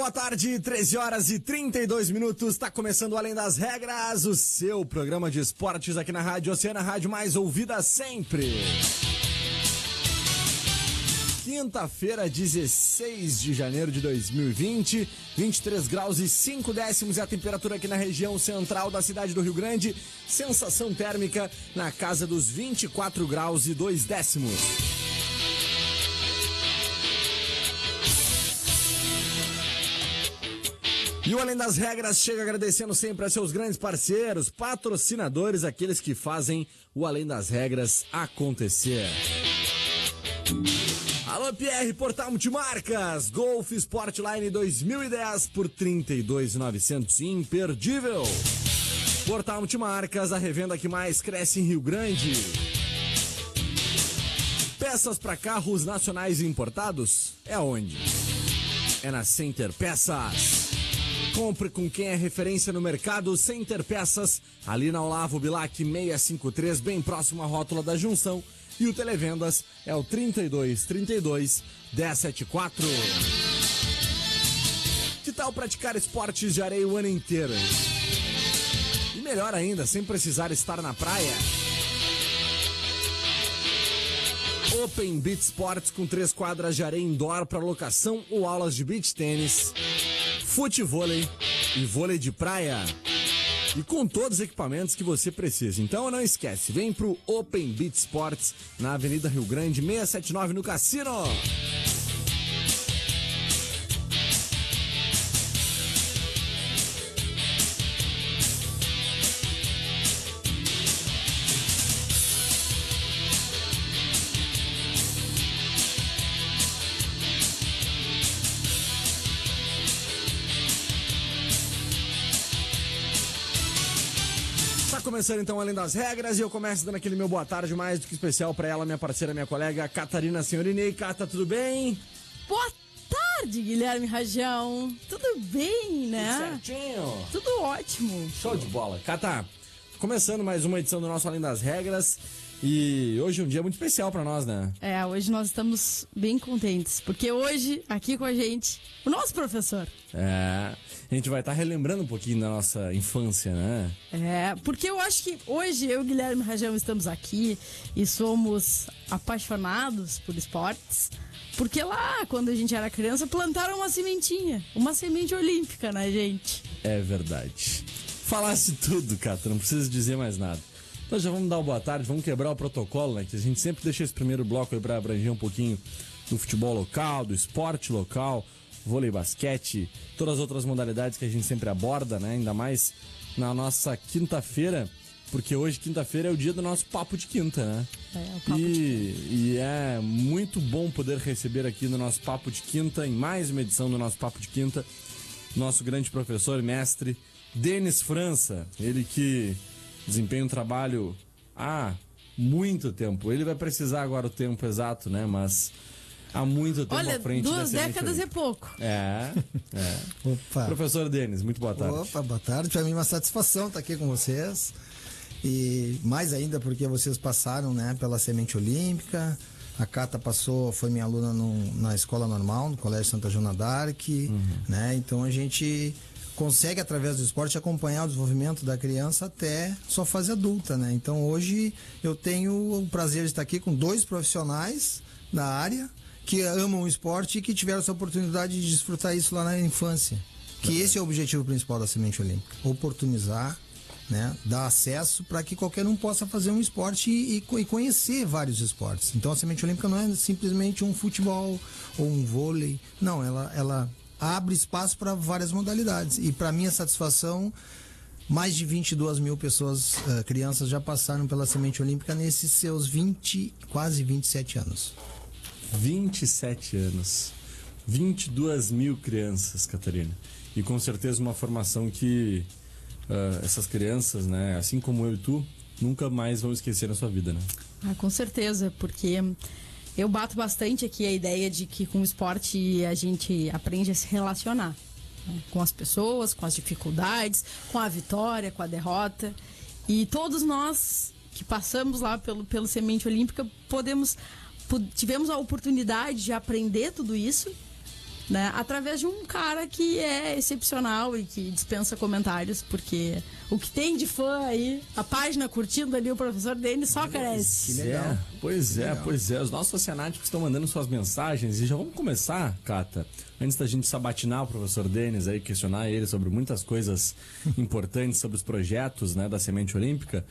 Boa tarde, 13 horas e 32 minutos. Está começando Além das Regras, o seu programa de esportes aqui na Rádio Oceana, rádio mais ouvida sempre. Quinta-feira, 16 de janeiro de 2020, 23 graus e 5 décimos é a temperatura aqui na região central da cidade do Rio Grande. Sensação térmica na casa dos 24 graus e 2 décimos. E o Além das Regras chega agradecendo sempre a seus grandes parceiros, patrocinadores, aqueles que fazem o Além das Regras acontecer. Alô Pierre, Portal Multimarcas, Golf Sportline 2010 por 32.900, imperdível. Portal Multimarcas, a revenda que mais cresce em Rio Grande. Peças para carros nacionais e importados? É onde? É na Center Peças. Compre com quem é referência no mercado Center Peças, ali na Olavo Bilac 653, bem próximo à rótula da junção. E o Televendas é o 32 32 1074. Que tal praticar esportes de areia o ano inteiro? E melhor ainda, sem precisar estar na praia. Open Beach Sports com três quadras de areia indoor para locação ou aulas de beach tênis, futevôlei e vôlei de praia. E com todos os equipamentos que você precisa. Então não esquece, vem pro Open Beach Sports na Avenida Rio Grande 679 no Cassino. Começando então Além das Regras e eu começo dando aquele meu boa tarde mais do que especial pra ela, minha parceira, minha colega Catarina Senhorinei. Cata, tudo bem? Boa tarde, Guilherme Rajão. Tudo bem, né? Certinho. Tudo ótimo. Show de bola. Cata, começando mais uma edição do nosso Além das Regras e hoje é um dia muito especial pra nós, né? É, hoje nós estamos bem contentes, porque hoje, aqui com a gente, o nosso professor. É, a gente vai estar relembrando um pouquinho da nossa infância, né? É, porque eu acho que hoje eu e o Guilherme Rajão estamos aqui e somos apaixonados por esportes. Porque lá, quando a gente era criança, plantaram uma sementinha, uma semente olímpica na gente. É verdade. Falasse tudo, Cata, não precisa dizer mais nada. Então já vamos dar uma boa tarde, vamos quebrar o protocolo, né? Que a gente sempre deixa esse primeiro bloco aí pra abranger um pouquinho do futebol local, do esporte local, vôlei, basquete, todas as outras modalidades que a gente sempre aborda, né? Ainda mais na nossa quinta-feira, porque hoje, quinta-feira, é o dia do nosso papo de quinta, né? É, o papo e, de e é muito bom poder receber aqui no nosso Papo de Quinta, em mais uma edição do nosso Papo de Quinta, nosso grande professor e mestre, Denis França. Ele que desempenha um trabalho há muito tempo. Ele vai precisar agora o tempo exato, né? Mas há muito tempo Olha, à frente duas décadas é pouco. É, é. Opa. Professor Denis, muito boa tarde. Opa, boa tarde. Para mim é uma satisfação estar aqui com vocês. E mais ainda porque vocês passaram, né, pela semente olímpica. A Cata passou, foi minha aluna no- na escola normal, no Colégio Santa Joana d'Arc, né? Então a gente consegue através do esporte acompanhar o desenvolvimento da criança até sua fase adulta, né? Então hoje eu tenho o prazer de estar aqui com dois profissionais da área que amam o esporte e que tiveram essa oportunidade de desfrutar isso lá na infância. Que esse é o objetivo principal da Semente Olímpica: oportunizar, né, dar acesso para que qualquer um possa fazer um esporte e, e, conhecer vários esportes. Então a Semente Olímpica não é simplesmente um futebol ou um vôlei, não, ela, ela abre espaço para várias modalidades. E para minha satisfação, mais de 22 mil pessoas, uh, crianças, já passaram pela Semente Olímpica nesses seus 20, quase 27 anos. 27 anos. 22 mil crianças, Catarina. E com certeza uma formação que uh, essas crianças, né, assim como eu e tu, nunca mais vão esquecer na sua vida, né? Ah, com certeza, porque eu bato bastante aqui a ideia de que com o esporte a gente aprende a se relacionar né? com as pessoas, com as dificuldades, com a vitória, com a derrota. E todos nós que passamos lá pelo, pelo Semente Olímpica podemos tivemos a oportunidade de aprender tudo isso né? Através de um cara que é excepcional e que dispensa comentários, porque o que tem de fã aí, a página curtindo ali o professor Denis só cresce. Que legal. É, pois é, legal. pois é. Os nossos oceanáticos estão mandando suas mensagens e já vamos começar, Cata, antes da gente sabatinar o professor Denis aí, questionar ele sobre muitas coisas importantes sobre os projetos né, da Semente Olímpica.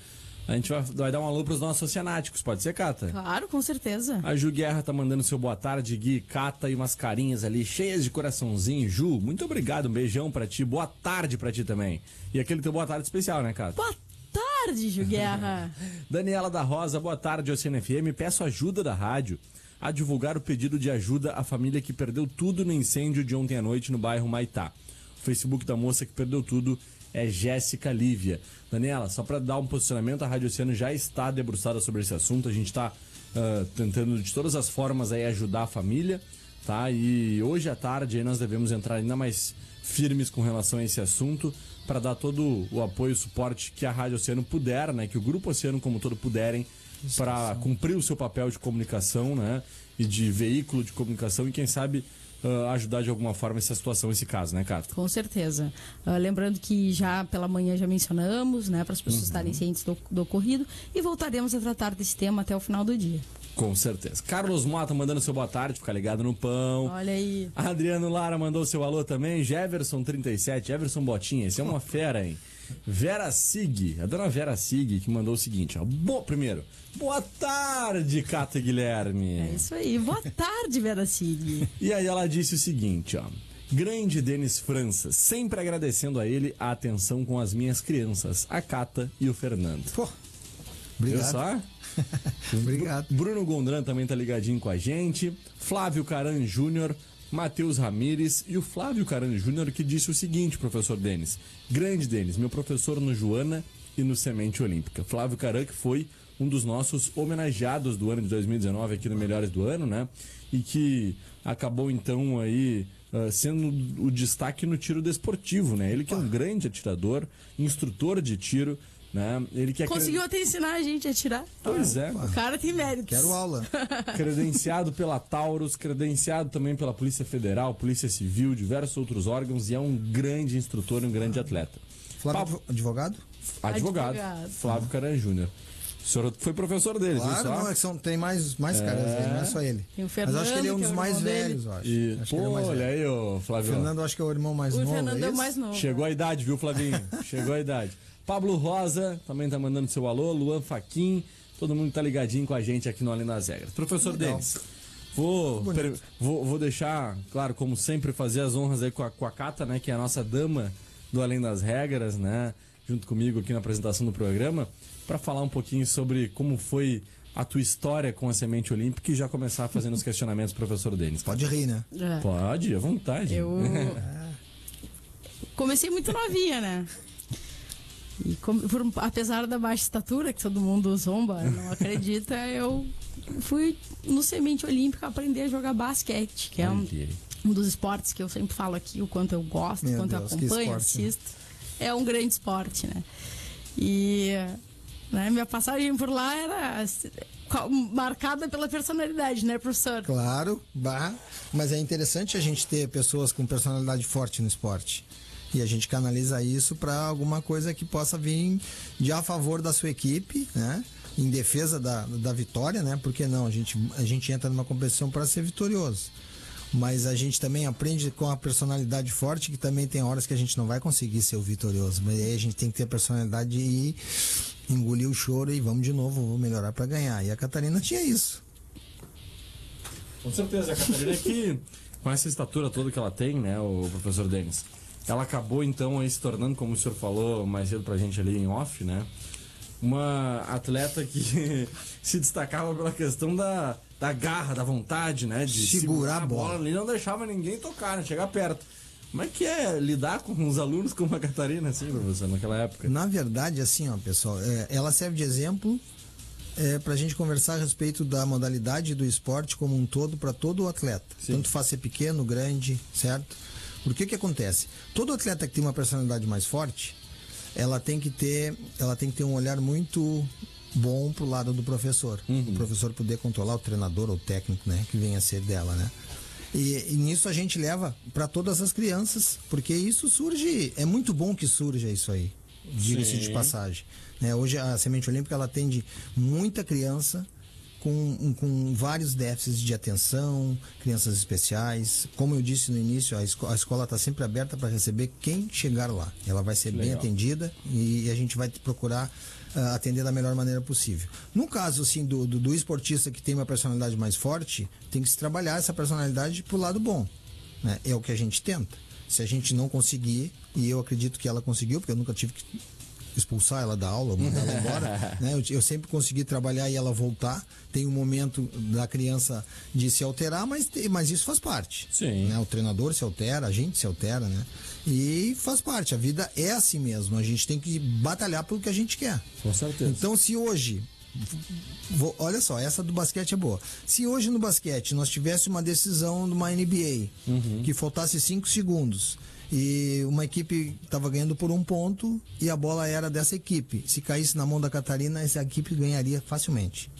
A gente vai, vai dar um alô pros nossos oceanáticos, pode ser, Cata? Claro, com certeza. A Ju Guerra tá mandando seu boa tarde, Gui, Cata e umas carinhas ali cheias de coraçãozinho. Ju, muito obrigado, um beijão pra ti, boa tarde pra ti também. E aquele teu boa tarde especial, né, Cata? Boa tarde, Ju Guerra. Daniela da Rosa, boa tarde, Oceano FM. Peço ajuda da rádio a divulgar o pedido de ajuda à família que perdeu tudo no incêndio de ontem à noite no bairro Maitá. O Facebook da moça que perdeu tudo é Jéssica Lívia. Daniela, só para dar um posicionamento, a Rádio Oceano já está debruçada sobre esse assunto. A gente está uh, tentando de todas as formas aí ajudar a família, tá? E hoje à tarde nós devemos entrar ainda mais firmes com relação a esse assunto para dar todo o apoio e suporte que a Rádio Oceano puder, né? Que o Grupo Oceano como todo puderem para cumprir o seu papel de comunicação, né? E de veículo de comunicação e quem sabe uh, ajudar de alguma forma essa situação, esse caso, né, Cato? Com certeza. Uh, lembrando que já pela manhã já mencionamos, né, para as pessoas uhum. estarem cientes do, do ocorrido e voltaremos a tratar desse tema até o final do dia. Com certeza. Carlos Mota mandando seu boa tarde, fica ligado no pão. Olha aí. Adriano Lara mandou seu alô também. Jefferson37, Jefferson Botinha, esse é uma fera, hein? Vera Sig, a dona Vera Sig, que mandou o seguinte, ó. Boa, primeiro, boa tarde, Cata Guilherme. É isso aí, boa tarde, Vera Sig. e aí ela disse o seguinte, ó. Grande Denis França, sempre agradecendo a ele a atenção com as minhas crianças, a Cata e o Fernando. Pô, obrigado. Viu só? obrigado. Bruno Gondran também tá ligadinho com a gente. Flávio Caran Júnior, Matheus Ramires e o Flávio Carano Júnior que disse o seguinte, professor Denis. Grande Denis, meu professor no Joana e no Semente Olímpica. Flávio Caran que foi um dos nossos homenageados do ano de 2019 aqui no Melhores do Ano, né? E que acabou então aí uh, sendo o destaque no tiro desportivo, né? Ele que é um grande atirador, instrutor de tiro, né? Ele quer Conseguiu até ensinar a gente a tirar. Pois é. O cara tem méritos. Quero aula. credenciado pela Taurus, credenciado também pela Polícia Federal, Polícia Civil, diversos outros órgãos e é um grande instrutor, um grande atleta. Flávio, advogado? Advogado. Advogado. Flávio Caran Júnior. O senhor foi professor dele, claro, não, é que são, tem mais, mais é... caras aí, não é só ele. Tem o Fernando, Mas acho que ele é um dos é mais velhos, eu acho. E, acho pô, é olha aí, ô Flávio. O Fernando acho que é o irmão mais o novo. O Fernando é, é o mais novo. Chegou a idade, viu, Flavinho? Chegou a idade. Pablo Rosa também tá mandando seu alô, Luan Faquin, todo mundo tá ligadinho com a gente aqui no Além das Regras. Professor Legal. Denis, vou, per, vou, vou deixar, claro, como sempre, fazer as honras aí com a, com a Cata, né, que é a nossa dama do Além das Regras, né, junto comigo aqui na apresentação do programa, para falar um pouquinho sobre como foi a tua história com a semente olímpica e já começar fazendo os questionamentos, professor Denis. Pode rir, né? É. Pode, à vontade. Eu comecei muito novinha, né? E como, por, apesar da baixa estatura, que todo mundo zomba, não acredita, eu fui no Semente Olímpica aprender a jogar basquete, que é um, um dos esportes que eu sempre falo aqui, o quanto eu gosto, o quanto Deus, eu acompanho, assisto. É um grande esporte, né? E né, minha passagem por lá era marcada pela personalidade, né, professor? Claro, bah, mas é interessante a gente ter pessoas com personalidade forte no esporte e a gente canaliza isso para alguma coisa que possa vir de a favor da sua equipe, né? Em defesa da, da vitória, né? Porque não, a gente, a gente entra numa competição para ser vitorioso. Mas a gente também aprende com a personalidade forte, que também tem horas que a gente não vai conseguir ser o vitorioso. Mas aí a gente tem que ter a personalidade de ir, engolir o choro e vamos de novo, vamos melhorar para ganhar. E a Catarina tinha isso. Com certeza, a Catarina é que, com essa estatura toda que ela tem, né, o professor Denis, ela acabou então aí se tornando, como o senhor falou mais cedo pra gente ali em off, né, uma atleta que se destacava pela questão da, da garra, da vontade, né, de Segurar segurar, a bola bola. ali, não deixava ninguém tocar, né, chegar perto. Como é que é lidar com os alunos como a Catarina, assim, professor, naquela época? Na verdade, assim, ó, pessoal, é, ela serve de exemplo é, para a gente conversar a respeito da modalidade do esporte como um todo para todo o atleta. Sim. Tanto faz ser pequeno, grande, certo? Porque o que acontece? Todo atleta que tem uma personalidade mais forte, ela tem que ter, ela tem que ter um olhar muito bom pro lado do professor. O professor poder controlar o treinador ou o técnico, né, que venha a ser dela, né? E, e nisso a gente leva para todas as crianças, porque isso surge, é muito bom que surja isso aí, diga-se de passagem. Né? Hoje a Semente Olímpica ela atende muita criança com, com vários déficits de atenção, crianças especiais. Como eu disse no início, a, esco- a escola está sempre aberta para receber quem chegar lá. Ela vai ser bem Legal. atendida e a gente vai procurar ah, atender da melhor maneira possível. No caso assim do, do, do esportista que tem uma personalidade mais forte, tem que se trabalhar essa personalidade pro lado bom. né? É o que a gente tenta. Se a gente não conseguir, e eu acredito que ela conseguiu, porque eu nunca tive que expulsar ela da aula, mandar ela embora, né? Eu, eu sempre consegui trabalhar e ela voltar. Tem um momento da criança de se alterar, mas, mas isso faz parte. Sim. né? O treinador se altera, a gente se altera, né? E faz parte. A vida é assim mesmo. A gente tem que batalhar pelo que a gente quer. Com certeza. Então, se hoje. vou- olha só, essa do basquete é boa. Se hoje no basquete nós tivéssemos uma decisão de uma NBA que faltasse 5 segundos e uma equipe estava ganhando por um ponto e a bola era dessa equipe, se caísse na mão da Catarina, essa equipe ganharia facilmente.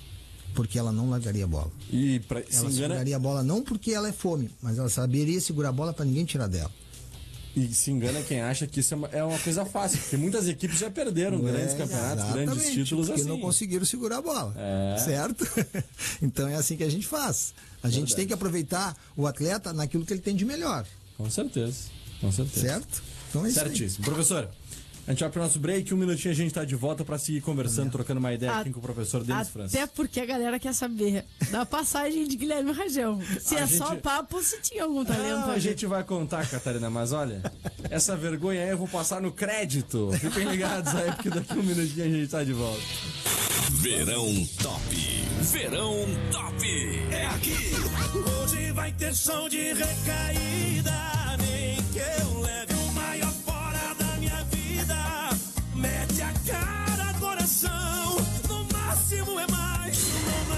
Porque ela não largaria a bola. E pra, se Ela engana, seguraria a bola não porque ela é fome, mas ela saberia segurar a bola para ninguém tirar dela. E se engana quem acha que isso é uma, é uma coisa fácil, porque muitas equipes já perderam grandes É, campeonatos, grandes títulos porque assim. não conseguiram segurar a bola. É. Certo? então é assim que a gente faz. A gente tem que aproveitar o atleta naquilo que ele tem de melhor. Com certeza, com certeza. Certo? Então é isso aí. Certíssimo. Professor, a gente vai pro nosso break, um minutinho a gente tá de volta pra seguir conversando, trocando uma ideia aqui A- com o professor Denis França. Até porque a galera quer saber da passagem de Guilherme Rajão. Se A é só gente- papo, se tinha algum talento. Não, a a gente vai contar, Catarina, mas olha, essa vergonha aí eu vou passar no crédito. Fiquem ligados aí, porque daqui a um minutinho a gente tá de volta. Verão Top. Verão Top. É aqui. Hoje vai ter som de recaída. Nem que eu leve o maior fora da minha vida. Mete a cara, coração. No máximo é mais.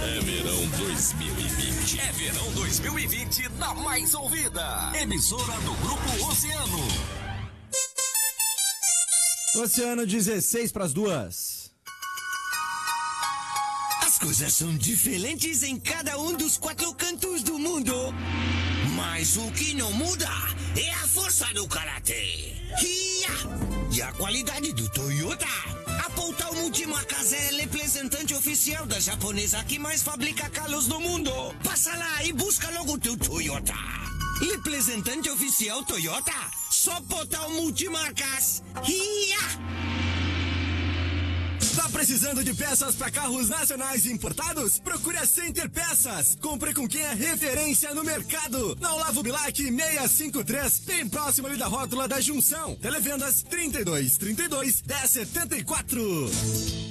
É verão 2020. É verão 2020 na mais ouvida. Emissora do Grupo Oceano. Oceano 16 pras duas. As coisas são diferentes em cada um dos quatro cantos do mundo. Mas o que não muda é a força do karatê. E a qualidade do Toyota. A Poutal Multimarcas é representante oficial da japonesa que mais fabrica carros no mundo. Passa lá e busca logo teu Toyota. Representante oficial Toyota. Só Poutal Multimarcas. Hiya! Tá precisando de peças para carros nacionais importados? Procure a Center Peças. Compre com quem é referência no mercado. Na Olavo Bilac 653, bem próximo ali da rótula da Junção. Televendas 32 32 1074.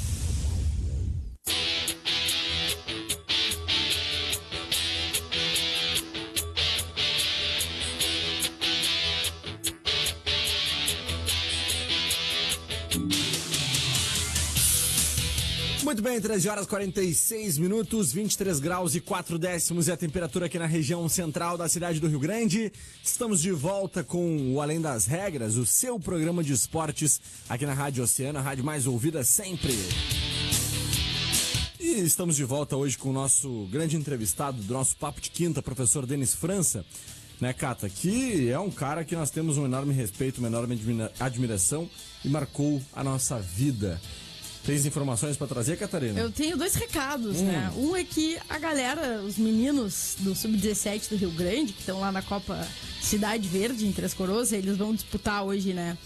Muito bem, 13 horas 46 minutos, 23 graus e 4 décimos é a temperatura aqui na região central da cidade do Rio Grande. Estamos de volta com o Além das Regras, o seu programa de esportes aqui na Rádio Oceano, a rádio mais ouvida sempre. E estamos de volta hoje com o nosso grande entrevistado do nosso Papo de Quinta, professor Denis França, né, Cata? Que é um cara que nós temos um enorme respeito, uma enorme admira- admiração e marcou a nossa vida. Tens informações para trazer, Catarina? Eu tenho dois recados, né? Um é que a galera, os meninos do Sub-17 do Rio Grande, que estão lá na Copa Cidade Verde, em Três Coroas, eles vão disputar hoje, né?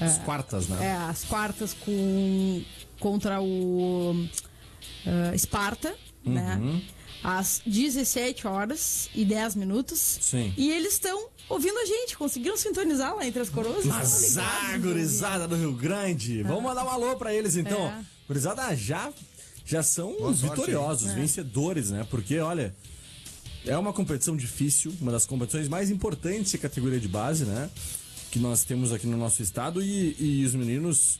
As quartas, né? É, as quartas com, contra o ah, Esparta, né? Às 17 horas e 10 minutos. Sim. E eles estão ouvindo a gente, conseguiram sintonizar lá em Três Coroas. Azar, né? gurizada do Rio Grande. Vamos mandar um alô pra eles então. É. Gurizada já, já são Boa sorte, vitoriosos, É. vencedores, né? Porque, olha, é uma competição difícil, uma das competições mais importantes da categoria de base, né? Que nós temos aqui no nosso estado e, e os meninos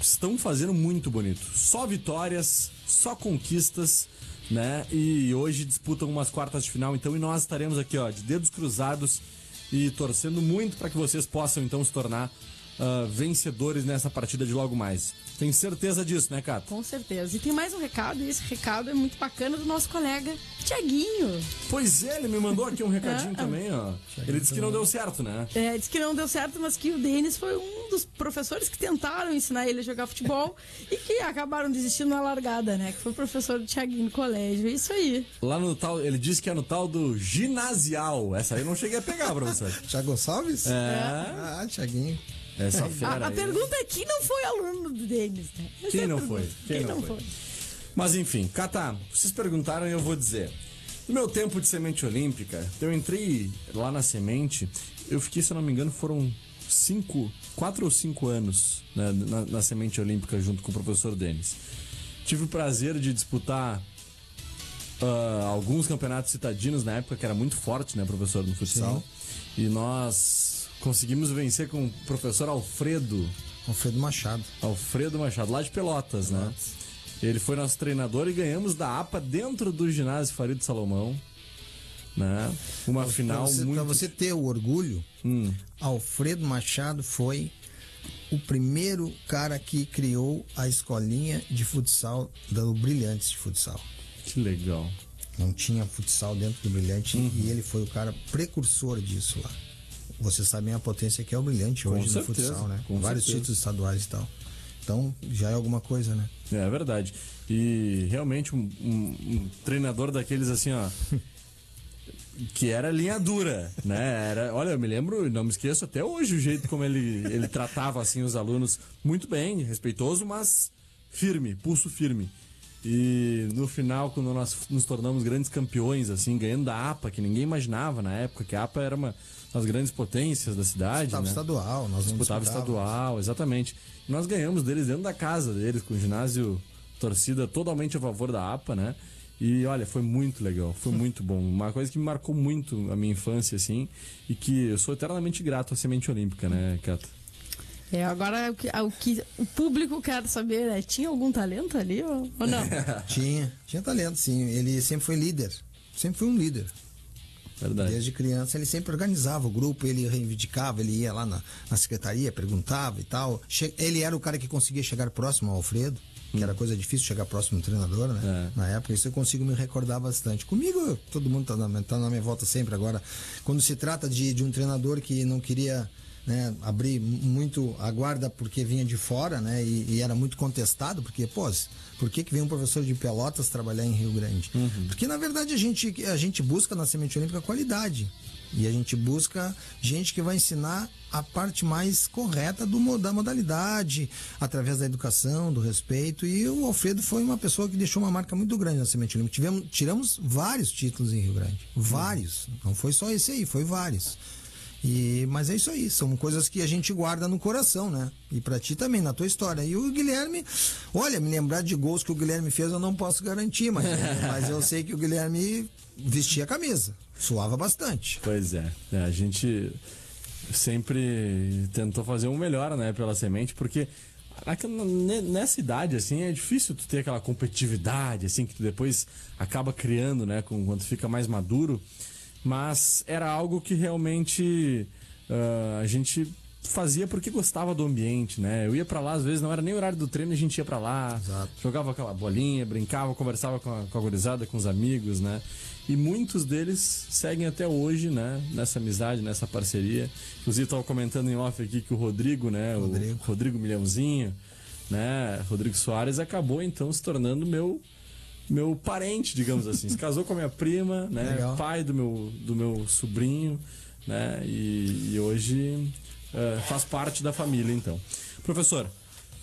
estão fazendo muito bonito. Só vitórias, só conquistas, né? E hoje disputam umas quartas de final, então, e nós estaremos aqui, ó, de dedos cruzados e torcendo muito para que vocês possam então se tornar ah, vencedores nessa partida de logo mais. Tem certeza disso, né, Cato? Com certeza. E tem mais um recado, e esse recado é muito bacana do nosso colega Tiaguinho. Pois é, ele me mandou aqui um recadinho Ah, também, ó. Ele disse que não deu certo, né? É, disse que não deu certo, mas que o Denis foi um dos professores que tentaram ensinar ele a jogar futebol e que acabaram desistindo na largada, né? Que foi o professor do Tiaguinho no colégio. É isso aí. Lá no tal, ele disse que é no tal do ginasial. Essa aí eu não cheguei a pegar, professor. Thiago Gonçalves? É. Ah, Thiaguinho. Essa A, fera. a aí. pergunta é quem não foi aluno do Denis, né? Essa Quem é a não pergunta. foi? Quem, Quem não não foi? Mas enfim, Cata, vocês perguntaram e eu vou dizer. No meu tempo de semente olímpica, eu entrei lá na semente, eu fiquei, se eu não me engano, foram cinco, quatro ou cinco anos né, na, na semente olímpica junto com o professor Denis. Tive o prazer de disputar ah, alguns campeonatos citadinos na época, que era muito forte, né, professor, no futsal. E nós conseguimos vencer com o professor Alfredo, Alfredo Machado. Alfredo Machado, lá de Pelotas, né? Ele foi nosso treinador e ganhamos da APA dentro do ginásio Farid Salomão, né? Uma final pra você, muito... pra você ter o orgulho, Hum, Alfredo Machado foi o primeiro cara que criou a escolinha de futsal do Brilhantes de Futsal. que legal. Não tinha futsal dentro do Brilhante Uhum. e ele foi o cara precursor disso lá. Vocês sabem a potência que é o Brilhante Com hoje no certeza, futsal, né? com Vários certeza. títulos estaduais e tal. Então já é alguma coisa, né? É verdade. E realmente um, um- um treinador daqueles assim, ó. Que era linha dura, né? Era, olha, eu me lembro, não me esqueço até hoje o jeito como ele, ele tratava assim os alunos muito bem, respeitoso, mas firme, pulso firme. E no final, quando nós nos tornamos grandes campeões, assim, ganhando da APA, que ninguém imaginava na época, que a APA era uma das grandes potências da cidade. Disputava né? estadual, nós disputava estadual, exatamente. E nós ganhamos deles dentro da casa deles, com o ginásio torcida totalmente a favor da APA, né? E olha, foi muito legal, foi muito bom. Uma coisa que me marcou muito a minha infância, assim, e que eu sou eternamente grato à semente olímpica, né, Cata? É, agora o que, o que o público quer saber é: tinha algum talento ali ou, ou não? Tinha, tinha talento, sim. Ele sempre foi líder. Sempre foi um líder. Verdade. Desde criança ele sempre organizava o grupo, ele reivindicava, ele ia lá na, na secretaria, perguntava e tal. Che- ele era o cara que conseguia chegar próximo ao Alfredo, que era coisa difícil chegar próximo do treinador, né? É. Na época, isso eu consigo me recordar bastante. Comigo, todo mundo tá na, tá na minha volta sempre. Agora, quando se trata de, de um treinador que não queria né, abrir muito a guarda porque vinha de fora, né? E, e era muito contestado, porque, pô, por que, que vem um professor de Pelotas trabalhar em Rio Grande? Porque, na verdade, a gente, a gente busca na Semente Olímpica qualidade. E a gente busca gente que vai ensinar a parte mais correta do, da modalidade, através da educação, do respeito. E o Alfredo foi uma pessoa que deixou uma marca muito grande na Semente Olímpica. Tivemos, tiramos vários títulos em Rio Grande. Vários. Não foi só esse aí, foi vários. E, mas é isso aí, são coisas que a gente guarda no coração, né? E pra ti também, na tua história. E o Guilherme, olha, me lembrar de gols que o Guilherme fez eu não posso garantir, mas, mas eu sei que o Guilherme vestia a camisa, suava bastante. Pois é, é, a gente sempre tentou fazer um melhor, né, pela semente, porque nessa idade, assim, é difícil tu ter aquela competitividade, assim, que tu depois acaba criando, né, com, quando fica mais maduro. Mas era algo que realmente ah, a gente fazia porque gostava do ambiente, né? Eu ia pra lá, às vezes não era nem horário do treino, a gente ia pra lá, Exato. jogava aquela bolinha, brincava, conversava com a, com a gurizada, com os amigos, né? E muitos deles seguem até hoje, né? Nessa amizade, nessa parceria. Inclusive, estava comentando em off aqui que o Rodrigo, né? Rodrigo. O Rodrigo Milhãozinho, né? Rodrigo Soares acabou então se tornando meu meu parente, digamos assim. Se casou com a minha prima, né? Legal. Pai do meu, do meu sobrinho, né? E, e hoje eh, faz parte da família, então. Professor,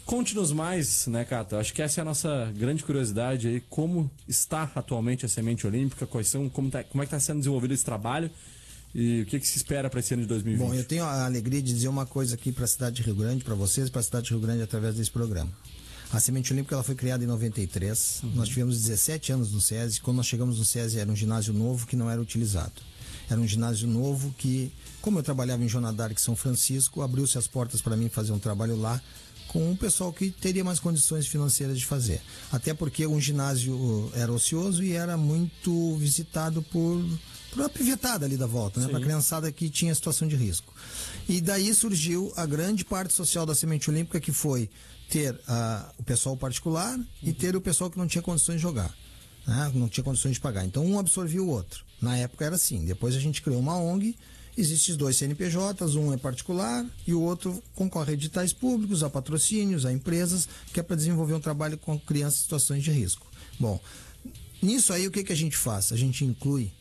conte-nos mais, né, Cata? Acho que essa é a nossa grande curiosidade aí. Como está atualmente a semente olímpica? Quais são, como, tá, como é que está sendo desenvolvido esse trabalho? E o que, que se espera para esse ano de 2020? Bom, eu tenho a alegria de dizer uma coisa aqui para a cidade de Rio Grande, para vocês, para a cidade de Rio Grande através desse programa. A Semente Olímpica ela foi criada em 93. Nós tivemos 17 anos no SESI. Quando nós chegamos no SESI era um ginásio novo que não era utilizado. Era um ginásio novo que, como eu trabalhava em Joana d'Arc São Francisco, abriu-se as portas para mim fazer um trabalho lá com um pessoal que teria mais condições financeiras de fazer. Até porque um ginásio uh, era ocioso e era muito visitado por, por uma pivetada ali da volta, né? Para criançada que tinha situação de risco. E daí surgiu a grande parte social da Semente Olímpica, que foi ter ah, o pessoal particular e ter o pessoal que não tinha condições de jogar. né? Não tinha condições de pagar. Então um absorvia o outro. Na época era assim. Depois a gente criou uma ONG. Existem dois CNPJs, um é particular e o outro concorre a editais públicos, a patrocínios, a empresas, que é para desenvolver um trabalho com crianças em situações de risco. Bom, nisso aí o que, que a gente faz? A gente inclui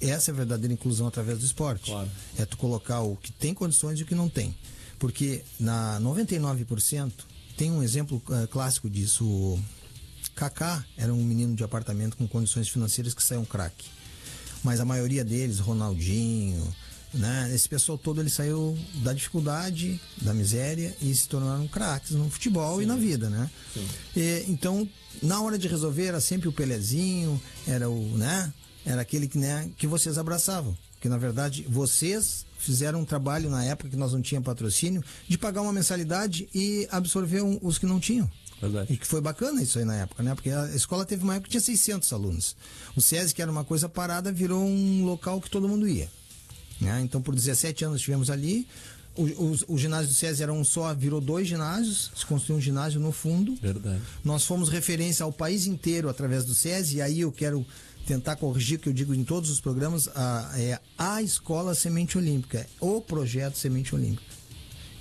essa é a verdadeira inclusão através do esporte. Claro. É tu colocar o que tem condições e o que não tem. Porque na 99% tem um exemplo eh, clássico disso. O Kaká era um menino de apartamento com condições financeiras que saiu um craque. Mas a maioria deles, Ronaldinho, né? Esse pessoal todo ele saiu da dificuldade, da miséria e se tornaram craques no futebol e na vida, né? E, então, na hora de resolver era sempre o Pelezinho, era o, né? Era aquele que, né, que vocês abraçavam. Porque na verdade vocês fizeram um trabalho na época que nós não tínhamos patrocínio de pagar uma mensalidade e absorver os que não tinham. Verdade. E que foi bacana isso aí na época, né? Porque a escola teve uma época que tinha 600 alunos. O SESI, que era uma coisa parada, virou um local que todo mundo ia. Né? Então, por 17 anos estivemos ali. O, o- o ginásio do SESI era um só, virou dois ginásios. Se construiu um ginásio no fundo. Verdade. Nós fomos referência ao país inteiro através do SESI, e aí eu quero tentar corrigir o que eu digo em todos os programas, a, é a Escola Semente Olímpica, o projeto Semente Olímpica.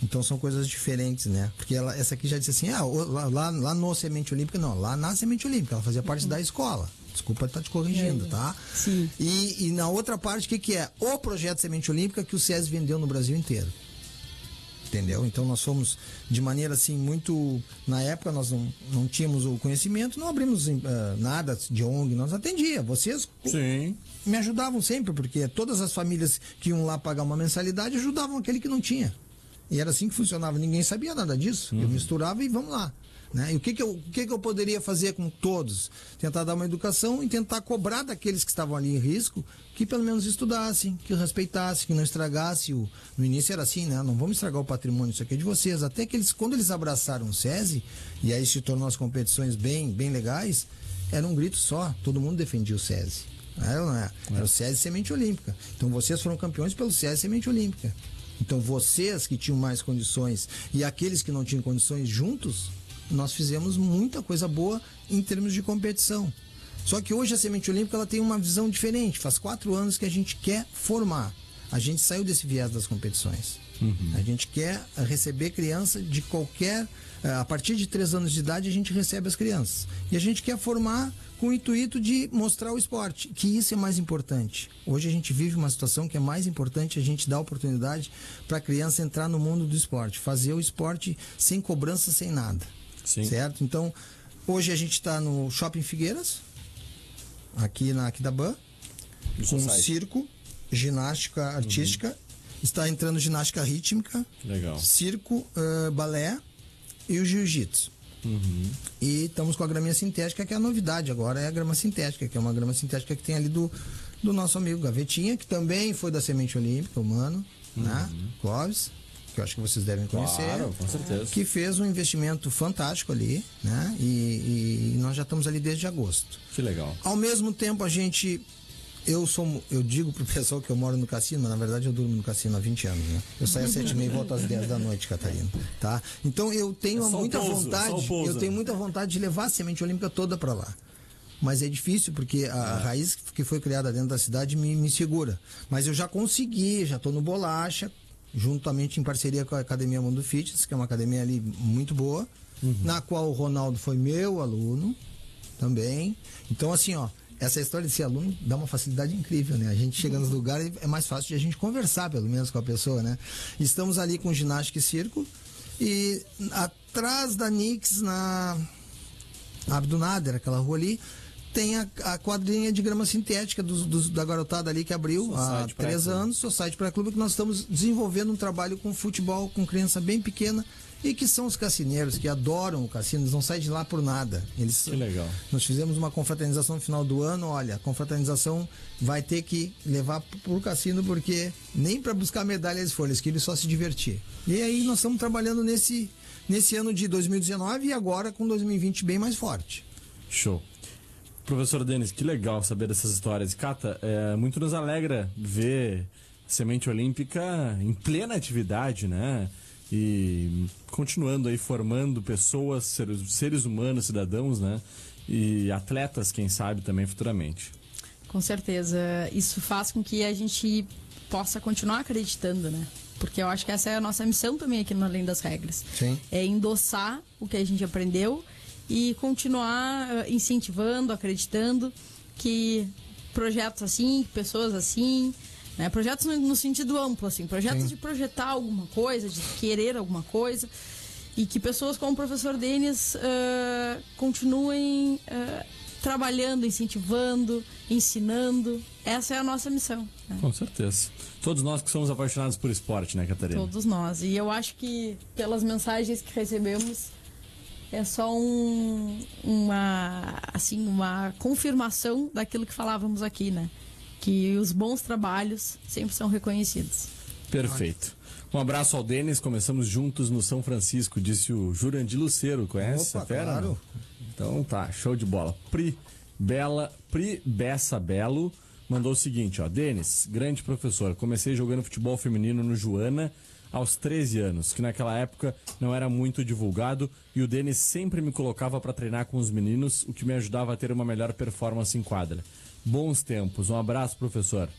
Então são coisas diferentes, né? Porque ela, essa aqui já disse assim, ah, lá, lá, lá no Semente Olímpica, não, lá na Semente Olímpica, ela fazia parte da escola. Desculpa estar te corrigindo, tá? Sim. E, e na outra parte, o que, que é? O projeto Semente Olímpica que o SESI vendeu no Brasil inteiro. Entendeu? Então nós fomos de maneira assim muito. Na época nós não, não tínhamos o conhecimento, não abrimos eh, nada de ONG, nós atendia. Vocês Sim. me ajudavam sempre, porque todas as famílias que iam lá pagar uma mensalidade ajudavam aquele que não tinha. E era assim que funcionava, ninguém sabia nada disso. Eu misturava e vamos lá. Né? E o que, que, eu, o que, que eu poderia fazer com todos? Tentar dar uma educação e tentar cobrar daqueles que estavam ali em risco que pelo menos estudassem, que respeitassem, que não estragasse o. No início era assim, né? Não vamos estragar o patrimônio, isso aqui é de vocês. Até que eles, quando eles abraçaram o SESI, e aí se tornou as competições bem, bem legais, era um grito só, todo mundo defendia o SESI. Era, não é? Era o SESI Semente Olímpica. Então vocês foram campeões pelo SESI Semente Olímpica. Então vocês que tinham mais condições e aqueles que não tinham condições juntos, nós fizemos muita coisa boa em termos de competição. Só que hoje a Semente Olímpica ela tem uma visão diferente. Faz quatro anos que a gente quer formar. A gente saiu desse viés das competições. A gente quer receber criança de qualquer. eh, A partir de três anos de idade, a gente recebe as crianças. E a gente quer formar com o intuito de mostrar o esporte, que isso é mais importante. Hoje a gente vive uma situação que é mais importante a gente dar oportunidade para a criança entrar no mundo do esporte, fazer o esporte sem cobrança, sem nada. Sim. Certo? Então, hoje a gente está no Shopping Figueiras, aqui na Aquidabã, com Society. circo, ginástica artística, está entrando ginástica rítmica, Legal. circo, ah, balé e o jiu-jitsu. E estamos com a graminha sintética, que é a novidade agora, é a grama sintética, que é uma grama sintética que tem ali do, do nosso amigo Gavetinha, que também foi da Semente Olímpica, humano, né? Clóvis. Que eu acho que vocês devem conhecer. Claro, com certeza. Que fez um investimento fantástico ali, né? E, e nós já estamos ali desde agosto. Que legal. Ao mesmo tempo, a gente. Eu sou. Eu digo pro pessoal que eu moro no cassino, mas na verdade eu durmo no cassino há 20 anos, né? Eu saio às 7 e meia e volto às 10 da noite, Catarina. Tá? Então eu tenho É muita pouso, só vontade. Eu tenho né? muita vontade de levar a semente olímpica toda para lá. Mas é difícil porque a raiz que foi criada dentro da cidade me, me segura. Mas eu já consegui, já estou no Bolacha, juntamente em parceria com a Academia Mundo Fitness, que é uma academia ali muito boa, na qual o Ronaldo foi meu aluno também. Então, assim, ó, essa história de ser aluno dá uma facilidade incrível, né? A gente chega nos lugares é mais fácil de a gente conversar, pelo menos, com a pessoa, né? Estamos ali com ginástica e circo. E atrás da Nix, na Abdunader, aquela rua ali, tem a, a quadrinha de grama sintética dos, dos- da garotada ali que abriu há Society Praia três anos, Society para Clube, que nós estamos desenvolvendo um trabalho com futebol, com criança bem pequena e que são os cassineiros, que adoram o cassino, eles não saem de lá por nada. Eles, Que legal. Nós fizemos uma confraternização no final do ano, olha, a confraternização vai ter que levar pro cassino porque nem para buscar medalha eles foram, eles queriam só se divertir. E aí nós estamos trabalhando nesse, nesse ano de 2019 e agora com 2020 bem mais forte. Show. Professor Denis, que legal saber dessas histórias. Cata, é, muito nos alegra ver Semente Olímpica em plena atividade, né? E continuando aí formando pessoas, seres, seres humanos, cidadãos, né? E atletas, quem sabe, também futuramente. Com certeza. Isso faz com que a gente possa continuar acreditando, né? Porque eu acho que essa é a nossa missão também aqui no Além das Regras. Sim. É endossar o que a gente aprendeu e continuar eh, incentivando, acreditando que projetos assim, pessoas assim, né? Projetos no, sentido amplo, assim, projetos Sim. de projetar alguma coisa, de querer alguma coisa. E que pessoas como o professor Denis eh, continuem eh, trabalhando, incentivando, ensinando. Essa é a nossa missão. né? Com certeza. Todos nós que somos apaixonados por esporte, né, Catarina? Todos nós. E eu acho que pelas mensagens que recebemos é só um, uma assim uma confirmação daquilo que falávamos aqui, né? Que os bons trabalhos sempre são reconhecidos. Perfeito. Um abraço ao Denis, começamos juntos no São Francisco, disse o Jurandir Luceiro, conhece Opa, a fera? claro. Então tá, show de bola. Pri Bela, Pri Bessa Belo mandou o seguinte, ó, Denis, grande professor, comecei jogando futebol feminino no Joana aos 13 anos, que naquela época não era muito divulgado e o Denis sempre me colocava para treinar com os meninos, o que me ajudava a ter uma melhor performance em quadra. Bons tempos. Um abraço, professor.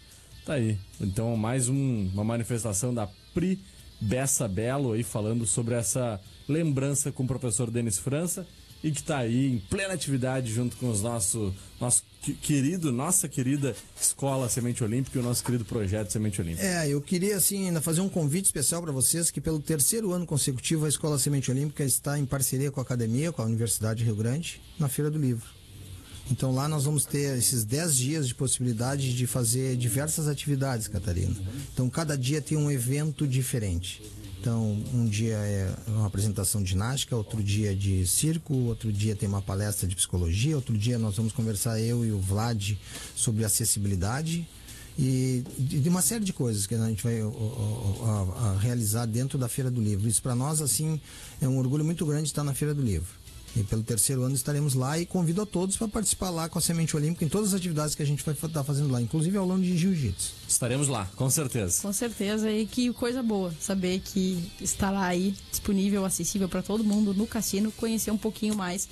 Tá aí. Então, mais um- uma manifestação da Pri Bessa Belo aí falando sobre essa lembrança com o professor Denis França e que tá aí em plena atividade junto com os nosso, nosso querido, nossa querida Escola Semente Olímpica e o nosso querido projeto Semente Olímpica. É, eu queria assim ainda fazer um convite especial para vocês que pelo terceiro ano consecutivo a Escola Semente Olímpica está em parceria com a academia, com a Universidade de Rio Grande, na Feira do Livro. Então lá nós vamos ter esses 10 dias de possibilidade de fazer diversas atividades, Catarina. Então cada dia tem um evento diferente. Então, um dia é uma apresentação de ginástica, outro dia de circo, outro dia tem uma palestra de psicologia, outro dia nós vamos conversar eu e o Vlad sobre acessibilidade e de uma série de coisas que a gente vai ó, a- a realizar dentro da Feira do Livro. Isso para nós assim é um orgulho muito grande estar na Feira do Livro. E pelo terceiro ano estaremos lá e convido a todos para participar lá com a Semente Olímpica em todas as atividades que a gente vai estar fazendo lá, inclusive ao longo de jiu-jitsu. Estaremos lá, com certeza. Com certeza, e que coisa boa saber que estará aí disponível, acessível para todo mundo no cassino, conhecer um pouquinho mais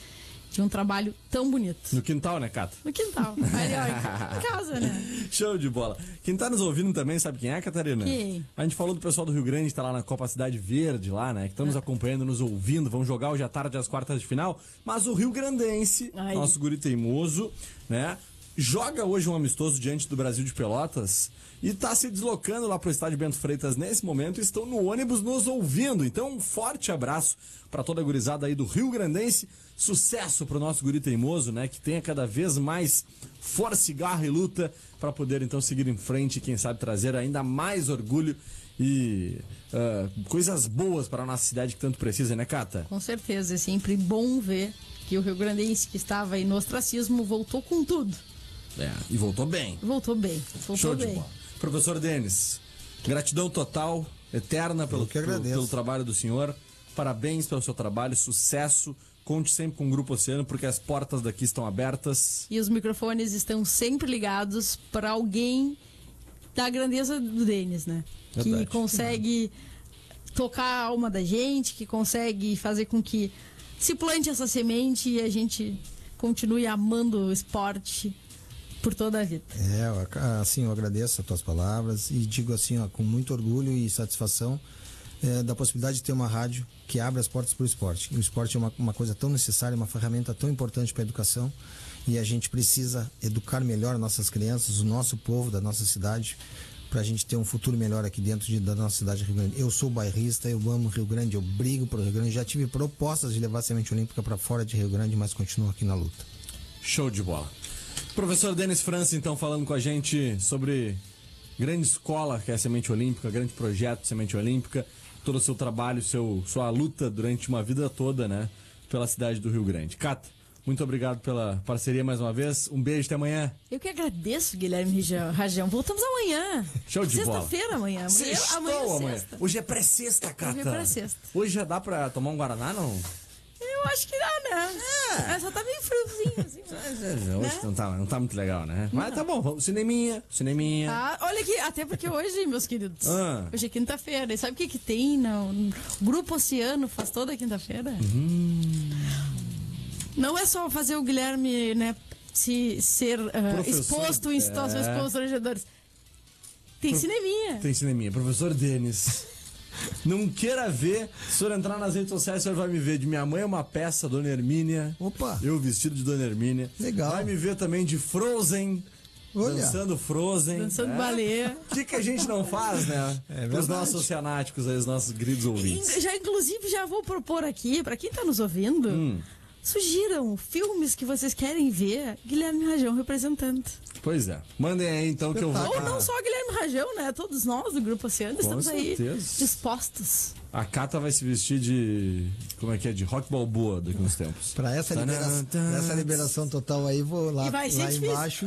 de um trabalho tão bonito. No quintal, né, Cata? No quintal. Ali, ó, em casa, né? Show de bola. Quem tá nos ouvindo também sabe quem é, Catarina? Quem? A gente falou do pessoal do Rio Grande, tá lá na Copa Cidade Verde, lá, né? Que estão nos acompanhando, nos ouvindo. Vão jogar hoje à tarde as quartas de final. Mas o Rio Grandense, Ai. nosso guri teimoso, né? Joga hoje um amistoso diante do Brasil de Pelotas e tá se deslocando lá pro estádio Bento Freitas nesse momento estão no ônibus nos ouvindo. Então, um forte abraço para toda a gurizada aí do Rio Grandense. Sucesso pro nosso guri teimoso, né? Que tenha cada vez mais força, garra e luta para poder então seguir em frente e quem sabe trazer ainda mais orgulho e ah, coisas boas para a nossa cidade que tanto precisa, né, Cata? Com certeza, é sempre bom ver que o Rio Grandense, que estava aí no ostracismo, voltou com tudo. É, e voltou bem. Voltou bem. Voltou Show de bem. bola. Professor Denis, gratidão total. eterna pelo, pelo, agradeço. pelo trabalho do senhor. Parabéns pelo seu trabalho, sucesso. Conte sempre com o Grupo Oceano, porque as portas daqui estão abertas. E os microfones estão sempre ligados para alguém da grandeza do Denis, né? Verdade. Que consegue tocar a alma da gente, que consegue fazer com que se plante essa semente e a gente continue amando o esporte por toda a vida. É, assim, eu agradeço as tuas palavras e digo assim, ó, com muito orgulho e satisfação é, da possibilidade de ter uma rádio que abre as portas para o esporte. O esporte é uma, uma coisa tão necessária, uma ferramenta tão importante para a educação e a gente precisa educar melhor nossas crianças, o nosso povo da nossa cidade, para a gente ter um futuro melhor aqui dentro de- da nossa cidade de Rio Grande. Eu sou bairrista, eu amo Rio Grande, eu brigo por Rio Grande, já tive propostas de levar a semente olímpica para fora de Rio Grande, mas continuo aqui na luta. Show de bola. Professor Denis França, então, falando com a gente sobre grande escola que é a Semente Olímpica, grande projeto Semente Olímpica, todo o seu trabalho, seu, sua luta durante uma vida toda, né, pela cidade do Rio Grande. Cata, muito obrigado pela parceria mais uma vez. Um beijo, até amanhã. Eu que agradeço, Guilherme Rajão. Voltamos amanhã. Show de bola. Sexta-feira amanhã. Amanhã, amanhã é amanhã. sexta. Hoje é pré-sexta, Cata. Hoje é pré-sexta. Hoje já dá pra tomar um Guaraná, não? Eu acho que dá, né? É. Só tá meio friozinho, assim. mas- Hoje não tá, não tá muito legal, né? Mas tá bom, vamos. Cineminha, cineminha. Ah, olha aqui, até porque hoje, meus queridos, Ah. hoje é quinta-feira. E sabe o que que tem? No, no Grupo Oceano faz toda quinta-feira? Hum. Não é só fazer o Guilherme, né, se ser Professor, exposto em situações é. constrangedoras. Tem cineminha. Tem cineminha. Professor Denis. Não queira ver, se o senhor entrar nas redes sociais, o senhor vai me ver de Minha Mãe é uma peça, Dona Hermínia. Opa. Eu vestido de Dona Hermínia. Legal. Vai me ver também de Frozen. Olha. Dançando Frozen. Dançando né? baleia. O que, que a gente não faz, né? É Para os nossos oceanáticos aí, os nossos queridos ouvintes. In- Já, inclusive, já vou propor aqui, pra quem tá nos ouvindo, Hum. Sugiram filmes que vocês querem ver Guilherme Rajão representando. Pois é. Mandem aí então que eu vou. Ou não só Guilherme Rajão, né? Todos nós do Grupo Oceano estamos certeza. aí dispostos. A Cata vai se vestir de. Como é que é? De rock balboa daqui uns tempos. Para essa, liberação, pra essa liberação total aí, vou lá, lá difícil. embaixo.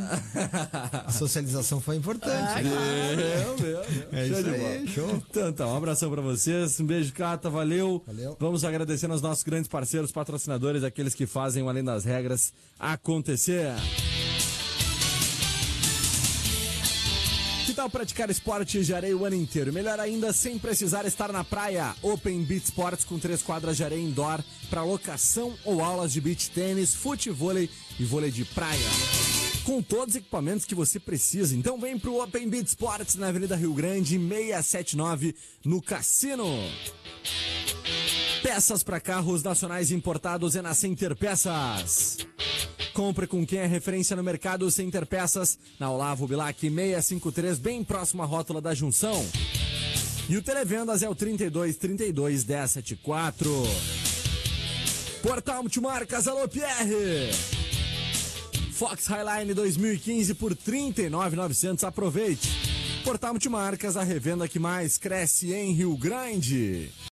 A socialização foi importante. né? Meu, meu, meu. É show isso aí, show. Então, tá, um abração pra vocês. Um beijo, Cata. Valeu. Valeu. Vamos agradecendo aos nossos grandes parceiros, patrocinadores, aqueles que fazem o Além das Regras acontecer. Que tal praticar esportes de areia o ano inteiro? Melhor ainda, sem precisar estar na praia. Open Beach Sports com três quadras de areia indoor para locação ou aulas de beach tênis, futevôlei e vôlei de praia. Com todos os equipamentos que você precisa. Então vem pro Open Beach Sports na Avenida Rio Grande, 679, no Cassino. Peças para carros nacionais importados é na Center Peças. Compre com quem é referência no mercado Center Peças, na Olavo Bilac 653, bem próximo à rótula da junção. E o Televendas é o 32 32 1074. Portal Multimarcas, alô Pierre! Fox Highline 2015 por 39,900. Aproveite. Portal Multimarcas, a revenda que mais cresce em Rio Grande.